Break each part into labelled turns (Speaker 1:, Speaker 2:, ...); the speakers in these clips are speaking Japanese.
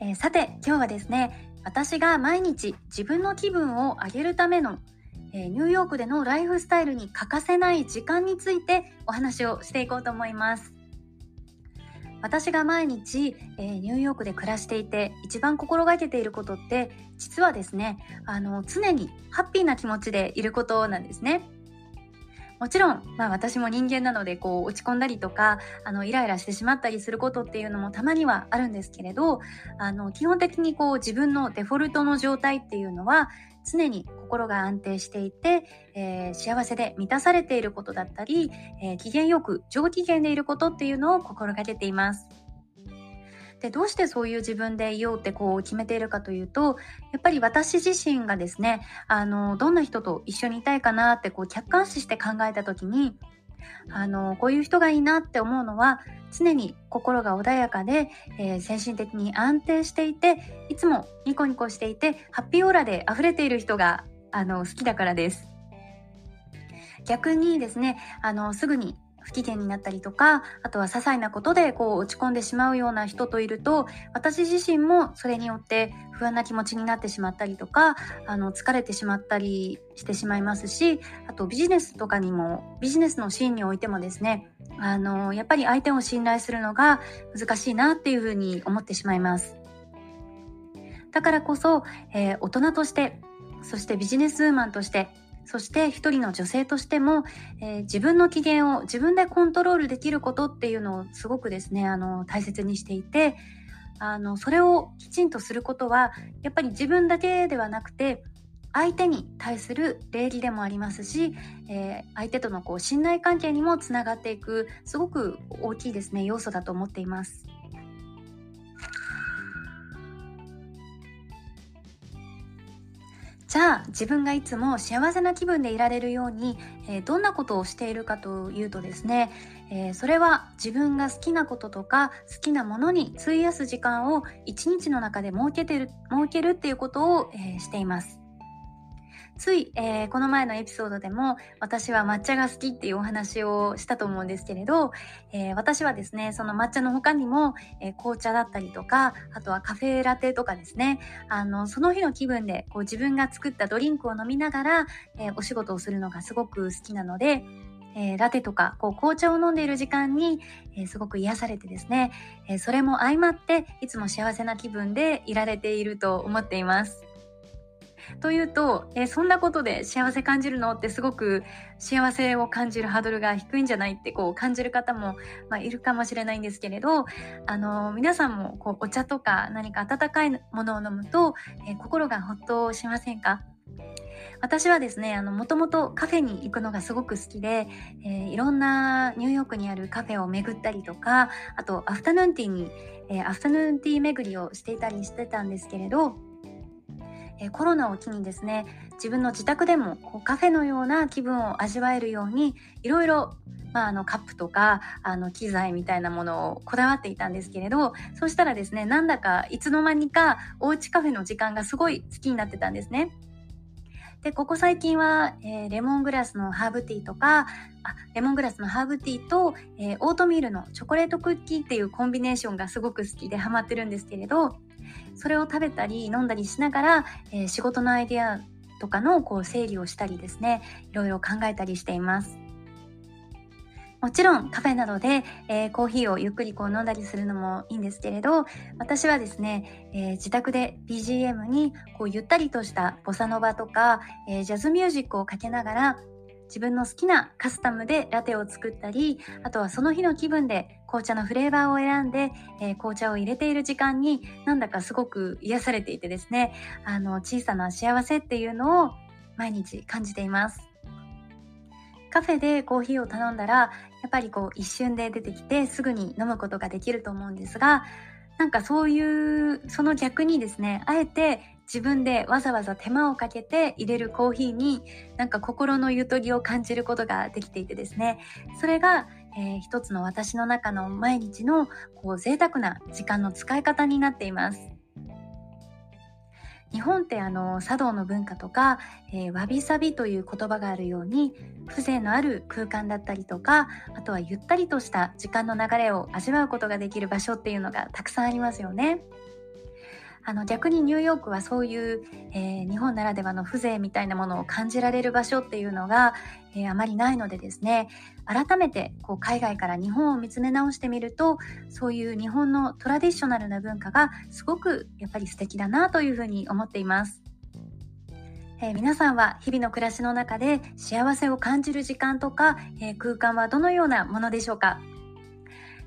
Speaker 1: えー、さて今日はですね私が毎日自分の気分を上げるための、えー、ニューヨークでのライフスタイルに欠かせない時間についてお話をしていこうと思います。私が毎日、えー、ニューヨークで暮らしていて一番心がけていることって実はですねあの常にハッピーな気持ちでいることなんですね。もちろん、まあ、私も人間なのでこう落ち込んだりとかあのイライラしてしまったりすることっていうのもたまにはあるんですけれどあの基本的にこう自分のデフォルトの状態っていうのは常に心が安定していて、えー、幸せで満たされていることだったり、えー、機嫌よく上機嫌でいることっていうのを心がけています。でどうしてそういう自分でいようってこう決めているかというとやっぱり私自身がですねあのどんな人と一緒にいたいかなってこう客観視して考えた時にあのこういう人がいいなって思うのは常に心が穏やかで、えー、精神的に安定していていつもニコニコしていてハッピーオーラで溢れている人があの好きだからです。逆にですねあのすぐに不機嫌になったりとかあとは些細なことでこう落ち込んでしまうような人といると私自身もそれによって不安な気持ちになってしまったりとかあの疲れてしまったりしてしまいますしあとビジネスとかにもビジネスのシーンにおいてもですねあのやっぱり相手を信頼するのが難しいなっていうふうに思ってしまいます。だからこそ、えー、大人としてそしてビジネスウーマンとしてそして一人の女性としても、えー、自分の機嫌を自分でコントロールできることっていうのをすごくですねあの大切にしていてあのそれをきちんとすることはやっぱり自分だけではなくて相手に対する礼儀でもありますし、えー、相手とのこう信頼関係にもつながっていくすごく大きいですね要素だと思っています。ゃあ自分がいつも幸せな気分でいられるように、えー、どんなことをしているかというとですね、えー、それは自分が好きなこととか好きなものに費やす時間を一日の中で設けてる設けるっていうことを、えー、しています。つい、えー、この前のエピソードでも私は抹茶が好きっていうお話をしたと思うんですけれど、えー、私はですねその抹茶の他にも、えー、紅茶だったりとかあとはカフェラテとかですねあのその日の気分でこう自分が作ったドリンクを飲みながら、えお仕事をするのがすごく好きなのでえー、ラテとかこう紅茶を飲んでいる時間に、えー、すごく癒されてですね、えー、それも相まっていつも幸せな気分でいられていると思っています。というと、えそんなことで幸せ感じるのってすごく幸せを感じるハードルが低いんじゃないってこう感じる方も、まあ、いるかもしれないんですけれど、あの皆さんもこうお茶とか何か温かいものを飲むと、え心がほっとしませんか？私はですね、もともとカフェに行くのがすごく好きで、えー、いろんなニューヨークにあるカフェを巡ったりとか、あと、アフタヌーンティーに、えー、アフタヌーンティー巡りをしていたりしてたんですけれど、え、コロナを機にですね、自分の自宅でもこうカフェのような気分を味わえるように、いろいろまあ、あのカップとかあの機材みたいなものをこだわっていたんですけれどそうしたらですねなんだかいつの間にかおうちカフェの時間がすごい好きになってたんですね。で、ここ最近は、えー、レモングラスのハーブティーとか、あレモングラスのハーブティーと、えー、オートミールのチョコレートクッキーっていうコンビネーションがすごく好きでハマってるんですけれど、それを食べたり飲んだりしながら、えー、仕事のアイデアとかのこう整理をしたりですね、いろいろ考えたりしています。もちろんカフェなどで、えー、コーヒーをゆっくりこう飲んだりするのもいいんですけれど私はですね、えー、自宅で BGM にこうゆったりとしたボサノバとか、えー、ジャズミュージックをかけながら自分の好きなカスタムでラテを作ったりあとはその日の気分で紅茶のフレーバーを選んで、え紅茶を入れている時間になんだかすごく癒されていてですねあの小さな幸せっていうのを毎日感じています。カフェでコーヒーを頼んだらやっぱりこう一瞬で出てきてすぐに飲むことができると思うんですがなんかそういうその逆にですねあえて自分でわざわざ手間をかけて入れるコーヒーになんか心のゆとりを感じることができていてですねそれが、えー、一つの私の中の毎日のこう贅沢な時間の使い方になっています。日本ってあの茶道の文化とか、えー、わびさびという言葉があるように風情のある空間だったりとかあとはゆったりとした時間の流れを味わうことができる場所っていうのがたくさんありますよね。あの逆にニューヨークはそういう、えー、日本ならではの風情みたいなものを感じられる場所っていうのが、えー、あまりないのでですね改めてこう海外から日本を見つめ直してみるとそういう日本のトラディショナルな文化がすごくやっぱり素敵だなというふうに思っています。えー、皆さんは日々の暮らしの中で幸せを感じる時間とか、え、空間はどのようなものでしょうか？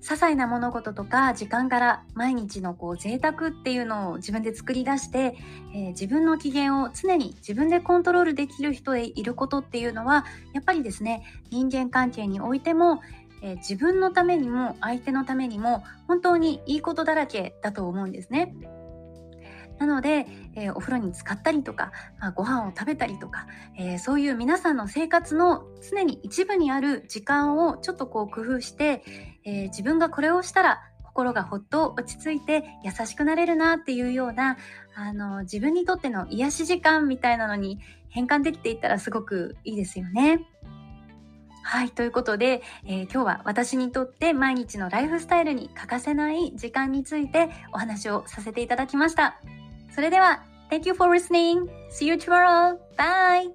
Speaker 1: 些細な物事とか時間から毎日のこう贅沢っていうのを自分で作り出して、えー、自分の機嫌を常に自分でコントロールできる人でいることっていうのはやっぱりですね人間関係においても、え、自分のためにも相手のためにも本当にいいことだらけだと思うんですね。なので、えー、お風呂に浸かったりとか、まあ、ご飯を食べたりとか、えー、そういう皆さんの生活の常に一部にある時間をちょっとこう工夫して、えー、自分がこれをしたら心がほっと落ち着いて優しくなれるなっていうようなあの自分にとっての癒し時間みたいなのに変換できていったらすごくいいですよね。はい、ということで、えー、今日は私にとって毎日のライフスタイルに欠かせない時間についてお話をさせていただきました。それでは、Thank you for listening. See you tomorrow. Bye.